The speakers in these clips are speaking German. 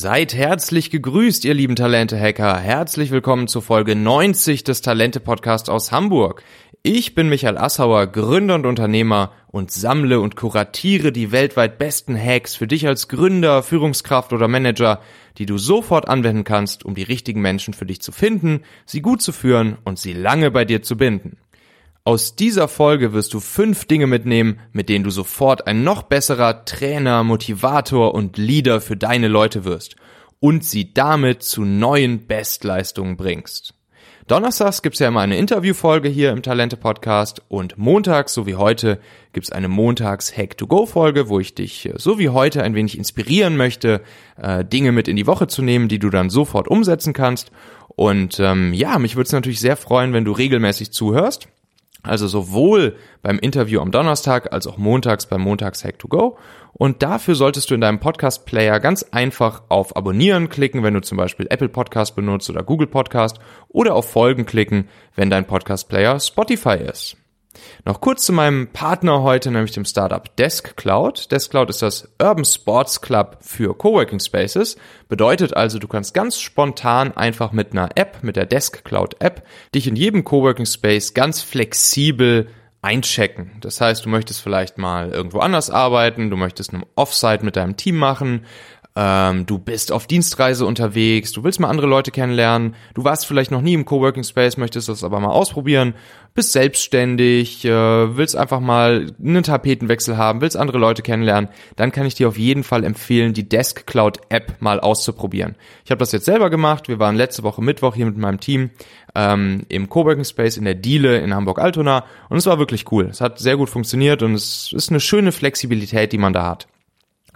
Seid herzlich gegrüßt, ihr lieben Talente-Hacker. Herzlich willkommen zur Folge 90 des Talente-Podcasts aus Hamburg. Ich bin Michael Assauer, Gründer und Unternehmer und sammle und kuratiere die weltweit besten Hacks für dich als Gründer, Führungskraft oder Manager, die du sofort anwenden kannst, um die richtigen Menschen für dich zu finden, sie gut zu führen und sie lange bei dir zu binden. Aus dieser Folge wirst du fünf Dinge mitnehmen, mit denen du sofort ein noch besserer Trainer, Motivator und Leader für deine Leute wirst und sie damit zu neuen Bestleistungen bringst. Donnerstags gibt's ja immer eine Interviewfolge hier im Talente-Podcast und montags, so wie heute, gibt's eine Montags-Hack-to-Go-Folge, wo ich dich, äh, so wie heute, ein wenig inspirieren möchte, äh, Dinge mit in die Woche zu nehmen, die du dann sofort umsetzen kannst. Und ähm, ja, mich würde es natürlich sehr freuen, wenn du regelmäßig zuhörst. Also sowohl beim Interview am Donnerstag als auch montags beim Montags Hack to Go. Und dafür solltest du in deinem Podcast Player ganz einfach auf Abonnieren klicken, wenn du zum Beispiel Apple Podcast benutzt oder Google Podcast oder auf Folgen klicken, wenn dein Podcast Player Spotify ist. Noch kurz zu meinem Partner heute, nämlich dem Startup Desk Cloud. Desk Cloud ist das Urban Sports Club für Coworking Spaces. Bedeutet also, du kannst ganz spontan einfach mit einer App, mit der Desk Cloud App, dich in jedem Coworking Space ganz flexibel einchecken. Das heißt, du möchtest vielleicht mal irgendwo anders arbeiten, du möchtest einen Offsite mit deinem Team machen, ähm, du bist auf Dienstreise unterwegs, du willst mal andere Leute kennenlernen, du warst vielleicht noch nie im Coworking Space, möchtest das aber mal ausprobieren, bist selbstständig, äh, willst einfach mal einen Tapetenwechsel haben, willst andere Leute kennenlernen, dann kann ich dir auf jeden Fall empfehlen, die Desk Cloud App mal auszuprobieren. Ich habe das jetzt selber gemacht, wir waren letzte Woche Mittwoch hier mit meinem Team ähm, im Coworking Space in der Diele in Hamburg-Altona und es war wirklich cool. Es hat sehr gut funktioniert und es ist eine schöne Flexibilität, die man da hat.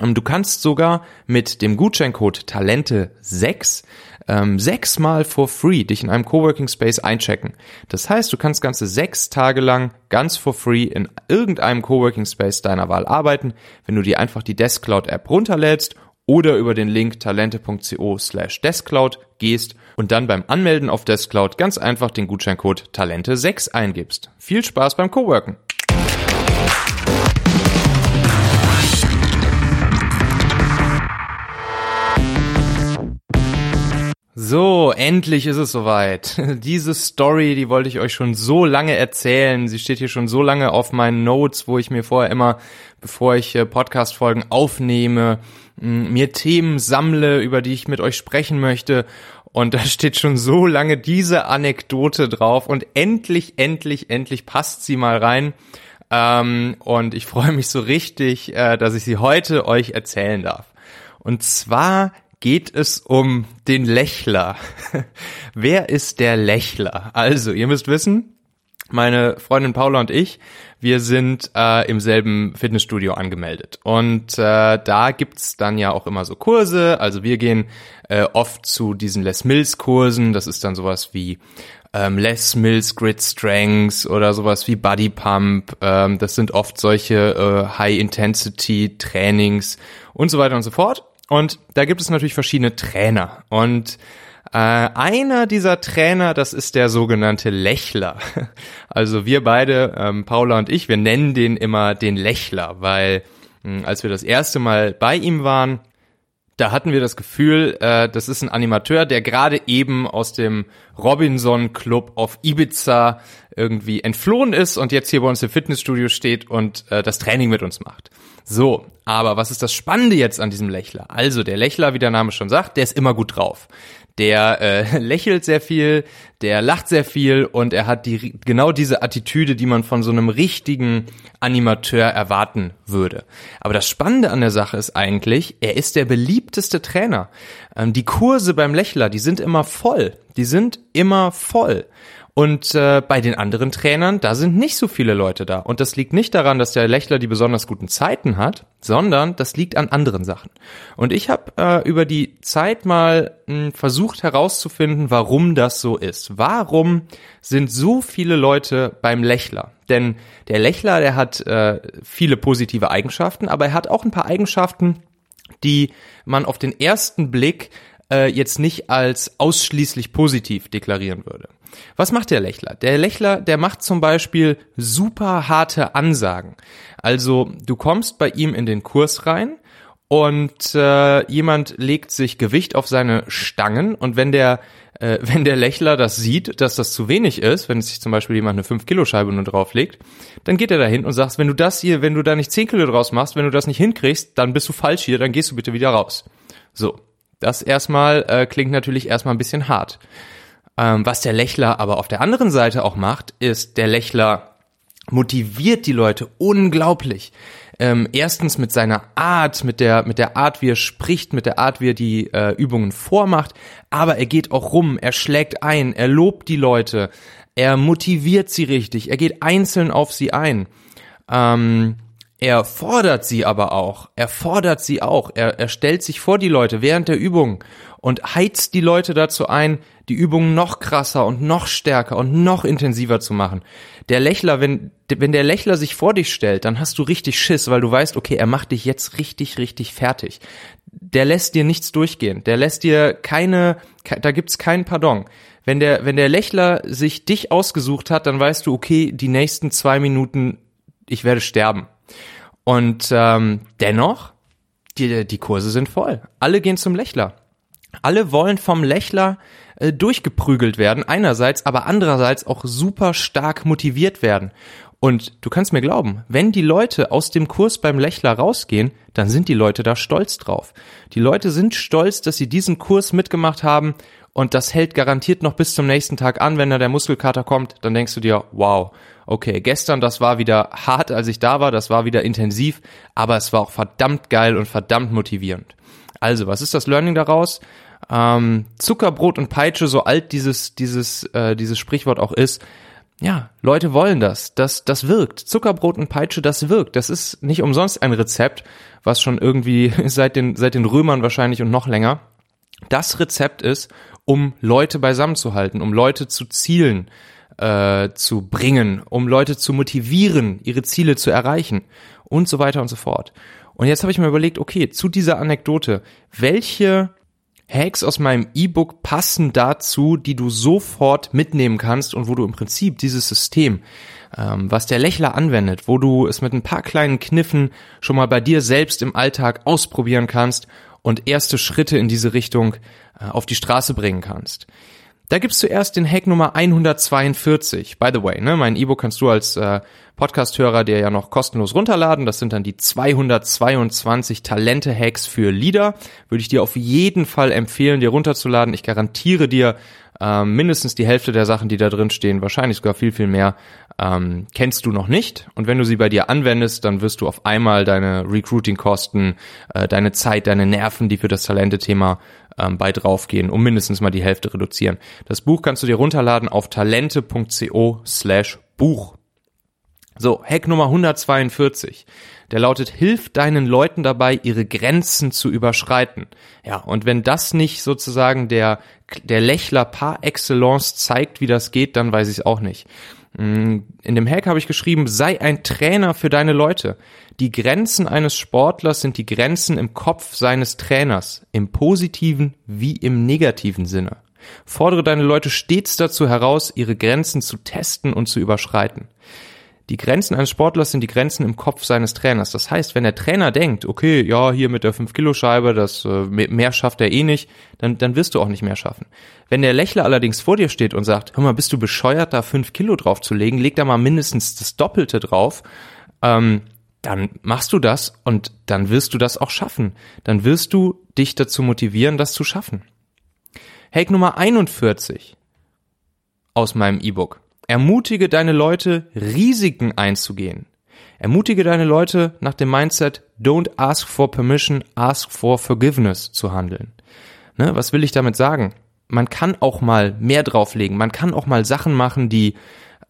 Ähm, du kannst sogar mit dem Gutscheincode Talente6 ähm, sechsmal for free dich in einem Coworking Space einchecken. Das heißt, du kannst ganze sechs Tage lang ganz for free in irgendeinem Coworking Space deiner Wahl arbeiten, wenn du dir einfach die Deskcloud App runterlädst oder über den Link talente.co slash Deskcloud gehst und dann beim Anmelden auf Deskcloud ganz einfach den Gutscheincode Talente6 eingibst. Viel Spaß beim Coworken! Endlich ist es soweit. Diese Story, die wollte ich euch schon so lange erzählen. Sie steht hier schon so lange auf meinen Notes, wo ich mir vorher immer, bevor ich äh, Podcast-Folgen aufnehme, mir Themen sammle, über die ich mit euch sprechen möchte. Und da steht schon so lange diese Anekdote drauf. Und endlich, endlich, endlich passt sie mal rein. Ähm, und ich freue mich so richtig, äh, dass ich sie heute euch erzählen darf. Und zwar geht es um den Lächler. Wer ist der Lächler? Also, ihr müsst wissen, meine Freundin Paula und ich, wir sind äh, im selben Fitnessstudio angemeldet. Und äh, da gibt's dann ja auch immer so Kurse. Also wir gehen äh, oft zu diesen Les Mills Kursen. Das ist dann sowas wie ähm, Les Mills Grid Strengths oder sowas wie Body Pump. Ähm, das sind oft solche äh, High-Intensity-Trainings und so weiter und so fort. Und da gibt es natürlich verschiedene Trainer. Und äh, einer dieser Trainer, das ist der sogenannte Lächler. Also wir beide, ähm, Paula und ich, wir nennen den immer den Lächler, weil mh, hm, als wir das erste Mal bei ihm waren, da hatten wir das Gefühl, äh, das ist ein Animateur, der gerade eben aus dem Robinson Club auf Ibiza irgendwie entflohen ist und jetzt hier bei uns im Fitnessstudio steht und äh, das Training mit uns macht. So, aber was ist das Spannende jetzt an diesem Lächler? Also der Lächler, wie der Name schon sagt, der ist immer gut drauf. Der äh, lächelt sehr viel, der lacht sehr viel und er hat die genau diese Attitüde, die man von so einem richtigen Animateur erwarten würde. Aber das Spannende an der Sache ist eigentlich, er ist der beliebteste Trainer. Ähm, die Kurse beim Lächler, die sind immer voll. Die sind immer voll. Und äh, bei den anderen Trainern, da sind nicht so viele Leute da. Und das liegt nicht daran, dass der Lächler die besonders guten Zeiten hat, sondern das liegt an anderen Sachen. Und ich habe äh, über die Zeit mal mh, hm, versucht herauszufinden, warum das so ist. Warum sind so viele Leute beim Lächler? Denn der Lächler, der hat äh, viele positive Eigenschaften, aber er hat auch ein paar Eigenschaften, die man auf den ersten Blick äh, jetzt nicht als ausschließlich positiv deklarieren würde. Was macht der Lächler? Der Lächler, der macht zum Beispiel super harte Ansagen. Also du kommst bei ihm in den Kurs rein und äh, jemand legt sich Gewicht auf seine Stangen und wenn der äh, wenn der Lächler das sieht, dass das zu wenig ist, wenn sich zum Beispiel jemand eine 5 Kilo Scheibe nur drauflegt, dann geht er dahin und sagt, wenn du das hier, wenn du da nicht 10 Kilo draus machst, wenn du das nicht hinkriegst, dann bist du falsch hier, dann gehst du bitte wieder raus. So, das erstmal äh, klingt natürlich erstmal ein bisschen hart. Ähm, was der Lächler aber auf der anderen Seite auch macht, ist, der Lächler motiviert die Leute unglaublich ähm, erstens mit seiner Art, mit der, mit der Art, wie er spricht, mit der Art, wie er die äh, Übungen vormacht, aber er geht auch rum, er schlägt ein, er lobt die Leute, er motiviert sie richtig, er geht einzeln auf sie ein. Ähm, er fordert sie aber auch, er fordert sie auch, er, er stellt sich vor die Leute während der Übung und heizt die Leute dazu ein, die Übungen noch krasser und noch stärker und noch intensiver zu machen. Der Lächler, wenn, wenn der Lächler sich vor dich stellt, dann hast du richtig Schiss, weil du weißt, okay, er macht dich jetzt richtig, richtig fertig. Der lässt dir nichts durchgehen. Der lässt dir keine, da gibt's kein Pardon. Wenn der, wenn der Lächler sich dich ausgesucht hat, dann weißt du, okay, die nächsten zwei Minuten, ich werde sterben. Und ähm, dennoch, die, die Kurse sind voll. Alle gehen zum Lächler. Alle wollen vom Lächler äh, durchgeprügelt werden, einerseits, aber andererseits auch super stark motiviert werden. Und du kannst mir glauben, wenn die Leute aus dem Kurs beim Lächler rausgehen, dann sind die Leute da stolz drauf. Die Leute sind stolz, dass sie diesen Kurs mitgemacht haben und das hält garantiert noch bis zum nächsten Tag an, wenn da der Muskelkater kommt, dann denkst du dir, wow, okay, gestern, das war wieder hart, als ich da war, das war wieder intensiv, aber es war auch verdammt geil und verdammt motivierend. Also, was ist das Learning daraus? Ähm, Zuckerbrot und Peitsche, so alt dieses, dieses, äh, dieses Sprichwort auch ist, ja, Leute wollen das. Das, das wirkt. Zuckerbrot und Peitsche, das wirkt. Das ist nicht umsonst ein Rezept, was schon irgendwie seit den, seit den Römern wahrscheinlich und noch länger das Rezept ist, um Leute beisammen zu halten, um Leute zu Zielen äh, zu bringen, um Leute zu motivieren, ihre Ziele zu erreichen und so weiter und so fort. Und jetzt habe ich mir überlegt, okay, zu dieser Anekdote, welche Hacks aus meinem E-Book passen dazu, die du sofort mitnehmen kannst und wo du im Prinzip dieses System, ähm, was der Lächler anwendet, wo du es mit ein paar kleinen Kniffen schon mal bei dir selbst im Alltag ausprobieren kannst und erste Schritte in diese Richtung äh, auf die Straße bringen kannst. Da gibt's zuerst den Hack Nummer 142. By the way, ne, mein E-Book kannst du als äh, Podcast-Hörer dir ja noch kostenlos runterladen. Das sind dann die 222 Talente-Hacks für Leader. Würde ich dir auf jeden Fall empfehlen, dir runterzuladen. Ich garantiere dir, ähm, mindestens die Hälfte der Sachen, die da drin stehen, wahrscheinlich sogar viel, viel mehr, ähm, kennst du noch nicht. Und wenn du sie bei dir anwendest, dann wirst du auf einmal deine Recruiting-Kosten, äh, deine Zeit, deine Nerven, die für das Talente-Thema ähm, bei draufgehen, um mindestens mal die Hälfte reduzieren. Das Buch kannst du dir runterladen auf talente.co slash Buch. So, Hack Nummer 142. Der lautet, hilf deinen Leuten dabei, ihre Grenzen zu überschreiten. Ja, und wenn das nicht sozusagen der, der Lächler par excellence zeigt, wie das geht, dann weiß ich es auch nicht. Mm, in dem Hack habe ich geschrieben, sei ein Trainer für deine Leute. Die Grenzen eines Sportlers sind die Grenzen im Kopf seines Trainers, im positiven wie im negativen Sinne. Fordere deine Leute stets dazu heraus, ihre Grenzen zu testen und zu überschreiten. Die Grenzen eines Sportlers sind die Grenzen im Kopf seines Trainers. Das heißt, wenn der Trainer denkt, okay, ja, hier mit der 5-Kilo-Scheibe, das äh, mehr schafft er eh nicht, dann, dann wirst du auch nicht mehr schaffen. Wenn der Lächler allerdings vor dir steht und sagt, hör mal, bist du bescheuert, da 5 Kilo drauf zu legen, leg da mal mindestens das Doppelte drauf, ähm, dann machst du das und dann wirst du das auch schaffen. Dann wirst du dich dazu motivieren, das zu schaffen. Hack Nummer 41 aus meinem E-Book. Ermutige deine Leute, Risiken einzugehen. Ermutige deine Leute nach dem Mindset Don't ask for permission, ask for forgiveness zu handeln. Ne, was will ich damit sagen? Man kann auch mal mehr drauflegen. Man kann auch mal Sachen machen, die,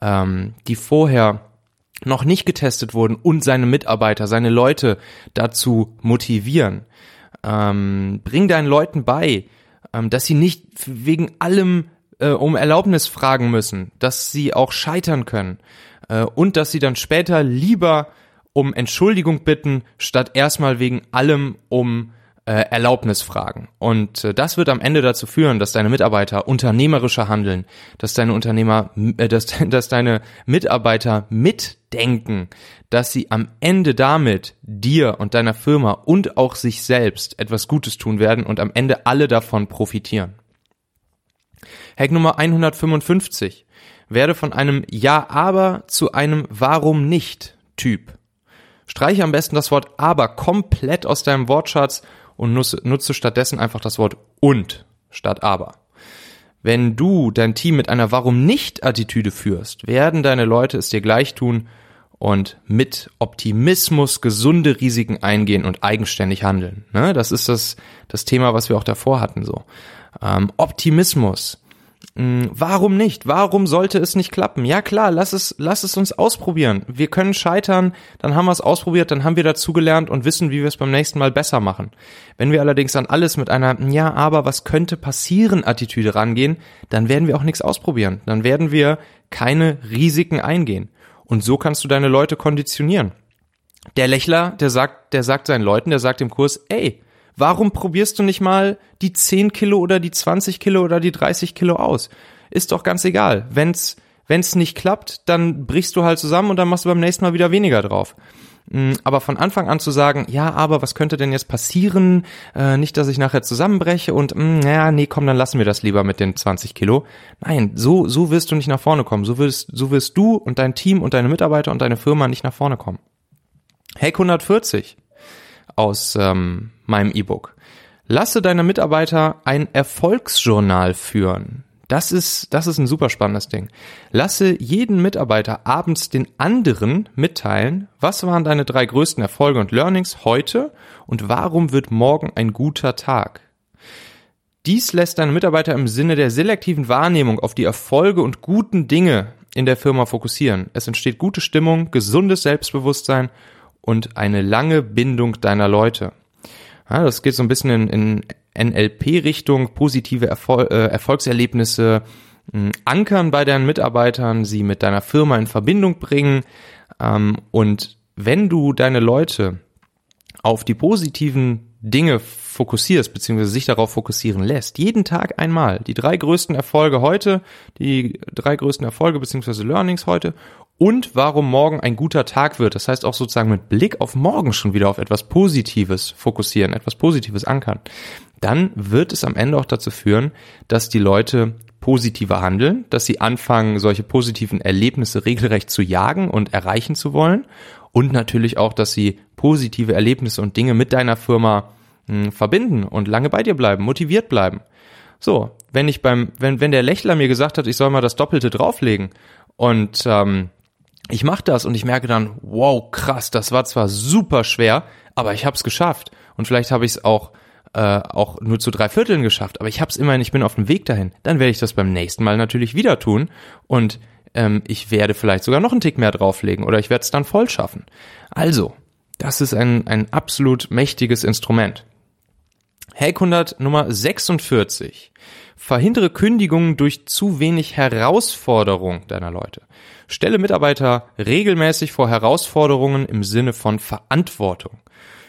ähm, die vorher noch nicht getestet wurden und seine Mitarbeiter, seine Leute dazu motivieren. Ähm, bring deinen Leuten bei, ähm, dass sie nicht wegen allem äh, um Erlaubnis fragen müssen, dass sie auch scheitern können äh, und dass sie dann später lieber um Entschuldigung bitten, statt erstmal wegen allem um äh, Erlaubnis fragen. Und äh, das wird am Ende dazu führen, dass deine Mitarbeiter unternehmerischer handeln, dass deine Unternehmer, äh, dass, dass deine Mitarbeiter mitdenken, dass sie am Ende damit dir und deiner Firma und auch sich selbst etwas Gutes tun werden und am Ende alle davon profitieren. Hack Nummer 155. Werde von einem Ja, aber zu einem Warum nicht Typ. Streiche am besten das Wort aber komplett aus deinem Wortschatz und nutze, stattdessen einfach das Wort und statt aber. Wenn du dein Team mit einer Warum nicht Attitüde führst, werden deine Leute es dir gleich tun und mit Optimismus gesunde Risiken eingehen und eigenständig handeln. Ne? Das ist das, das Thema, was wir auch davor hatten. So ähm, Optimismus warum nicht? Warum sollte es nicht klappen? Ja klar, lass es, lass es uns ausprobieren. Wir können scheitern, dann haben wir es ausprobiert, dann haben wir dazugelernt und wissen, wie wir es beim nächsten Mal besser machen. Wenn wir allerdings an alles mit einer Ja, aber was könnte passieren Attitüde rangehen, dann werden wir auch nichts ausprobieren. Dann werden wir keine Risiken eingehen. Und so kannst du deine Leute konditionieren. Der Lächler, der sagt, der sagt seinen Leuten, der sagt im Kurs, ey, Warum probierst du nicht mal die 10 Kilo oder die 20 Kilo oder die 30 Kilo aus? Ist doch ganz egal. Wenn's, wenn's nicht klappt, dann brichst du halt zusammen und dann machst du beim nächsten Mal wieder weniger drauf. Mm, aber von Anfang an zu sagen, ja, aber was könnte denn jetzt passieren? Äh, nicht, dass ich nachher zusammenbreche und, mh, mm, ja, nee, komm, dann lassen wir das lieber mit den 20 Kilo. Nein, so, so wirst du nicht nach vorne kommen. So wirst, so wirst du und dein Team und deine Mitarbeiter und deine Firma nicht nach vorne kommen. Hack 140 aus ähm, meinem E-Book. Lasse deine Mitarbeiter ein Erfolgsjournal führen. Das ist, das ist ein super spannendes Ding. Lasse jeden Mitarbeiter abends den anderen mitteilen, was waren deine drei größten Erfolge und Learnings heute und warum wird morgen ein guter Tag. Dies lässt deine Mitarbeiter im Sinne der selektiven Wahrnehmung auf die Erfolge und guten Dinge in der Firma fokussieren. Es entsteht gute Stimmung, gesundes Selbstbewusstsein und eine lange Bindung deiner Leute. Ja, das geht so ein bisschen in, in NLP-Richtung, positive Erfol äh, Erfolgserlebnisse mh, ankern bei deinen Mitarbeitern, sie mit deiner Firma in Verbindung bringen. Ähm, und wenn du deine Leute auf die positiven Dinge fokussierst, beziehungsweise sich darauf fokussieren lässt, jeden Tag einmal, die drei größten Erfolge heute, die drei größten Erfolge beziehungsweise Learnings heute und warum morgen ein guter Tag wird. Das heißt auch sozusagen mit Blick auf morgen schon wieder auf etwas Positives fokussieren, etwas Positives ankern. Dann wird es am Ende auch dazu führen, dass die Leute positiver handeln, dass sie anfangen, solche positiven Erlebnisse regelrecht zu jagen und erreichen zu wollen und natürlich auch, dass sie positive Erlebnisse und Dinge mit deiner Firma mh, hm, verbinden und lange bei dir bleiben, motiviert bleiben. So, wenn ich beim, wenn, wenn der Lächler mir gesagt hat, ich soll mal das Doppelte drauflegen und ähm, ich mache das und ich merke dann, wow, krass, das war zwar super schwer, aber ich habe es geschafft. Und vielleicht habe ich es auch äh, auch nur zu drei Vierteln geschafft, aber ich habe es immerhin, ich bin auf dem Weg dahin. Dann werde ich das beim nächsten Mal natürlich wieder tun und ähm, ich werde vielleicht sogar noch einen Tick mehr drauflegen oder ich werde es dann voll schaffen. Also, das ist ein, ein absolut mächtiges Instrument. Hack 100 Nummer 46. Verhindere Kündigungen durch zu wenig Herausforderung deiner Leute. Stelle Mitarbeiter regelmäßig vor Herausforderungen im Sinne von Verantwortung.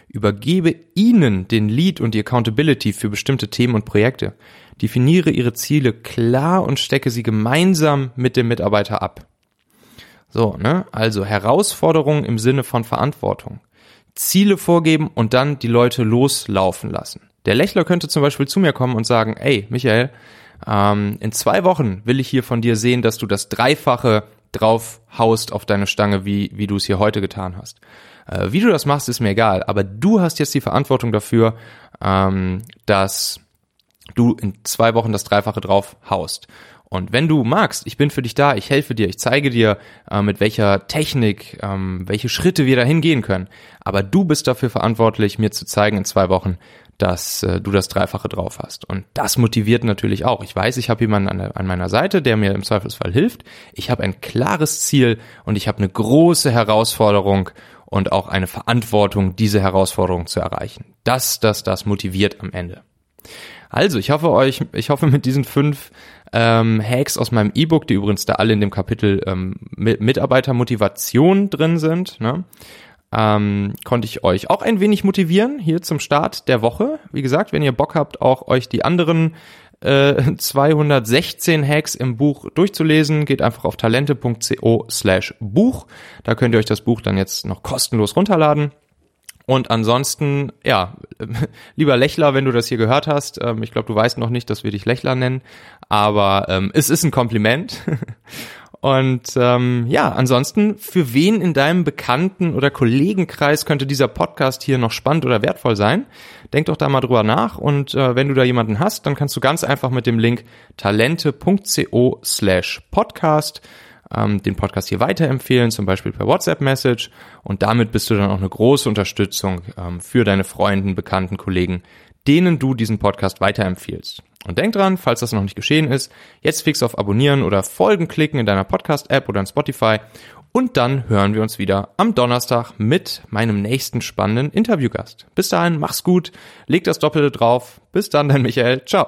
Übergebe ihnen den Lead und die Accountability für bestimmte Themen und Projekte. Definiere ihre Ziele klar und stecke sie gemeinsam mit dem Mitarbeiter ab. So, ne? Also Herausforderungen im Sinne von Verantwortung. Ziele vorgeben und dann die Leute loslaufen lassen. Der Lächler könnte zum Beispiel zu mir kommen und sagen, ey, Michael, ähm, in zwei Wochen will ich hier von dir sehen, dass du das Dreifache drauf haust auf deine Stange, wie, wie du es hier heute getan hast. Äh, wie du das machst, ist mir egal, aber du hast jetzt die Verantwortung dafür, ähm, dass du in zwei Wochen das Dreifache drauf haust. Und wenn du magst, ich bin für dich da, ich helfe dir, ich zeige dir, äh, mit welcher Technik, ähm, welche Schritte wir dahin gehen können. Aber du bist dafür verantwortlich, mir zu zeigen in zwei Wochen, dass äh, du das Dreifache drauf hast. Und das motiviert natürlich auch. Ich weiß, ich habe jemanden an, an meiner Seite, der mir im Zweifelsfall hilft. Ich habe ein klares Ziel und ich habe eine große Herausforderung und auch eine Verantwortung, diese Herausforderung zu erreichen. Das, das, das motiviert am Ende. Also, ich hoffe euch, ich hoffe mit diesen fünf ähm, Hacks aus meinem E-Book, die übrigens da alle in dem Kapitel ähm, Mitarbeitermotivation drin sind, ne? Ähm, konnte ich euch auch ein wenig motivieren hier zum Start der Woche. Wie gesagt, wenn ihr Bock habt, auch euch die anderen äh, 216 Hacks im Buch durchzulesen, geht einfach auf talente.co slash Buch. Da könnt ihr euch das Buch dann jetzt noch kostenlos runterladen. Und ansonsten, ja, lieber Lächler, wenn du das hier gehört hast, ähm, ich glaube, du weißt noch nicht, dass wir dich Lächler nennen, aber ähm, es ist ein Kompliment. Und ähm, ja, ansonsten, für wen in deinem Bekannten- oder Kollegenkreis könnte dieser Podcast hier noch spannend oder wertvoll sein? Denk doch da mal drüber nach und äh, wenn du da jemanden hast, dann kannst du ganz einfach mit dem Link talente.co slash podcast ähm, den Podcast hier weiterempfehlen, zum Beispiel per WhatsApp-Message und damit bist du dann auch eine große Unterstützung ähm, für deine Freunde, Bekannten, Kollegen, denen du diesen Podcast weiterempfiehlst. Und denk dran, falls das noch nicht geschehen ist, jetzt fix auf Abonnieren oder Folgen klicken in deiner Podcast-App oder in Spotify. Und dann hören wir uns wieder am Donnerstag mit meinem nächsten spannenden Interviewgast. Bis dahin, mach's gut, leg das Doppelte drauf. Bis dann, dein Michael. Ciao.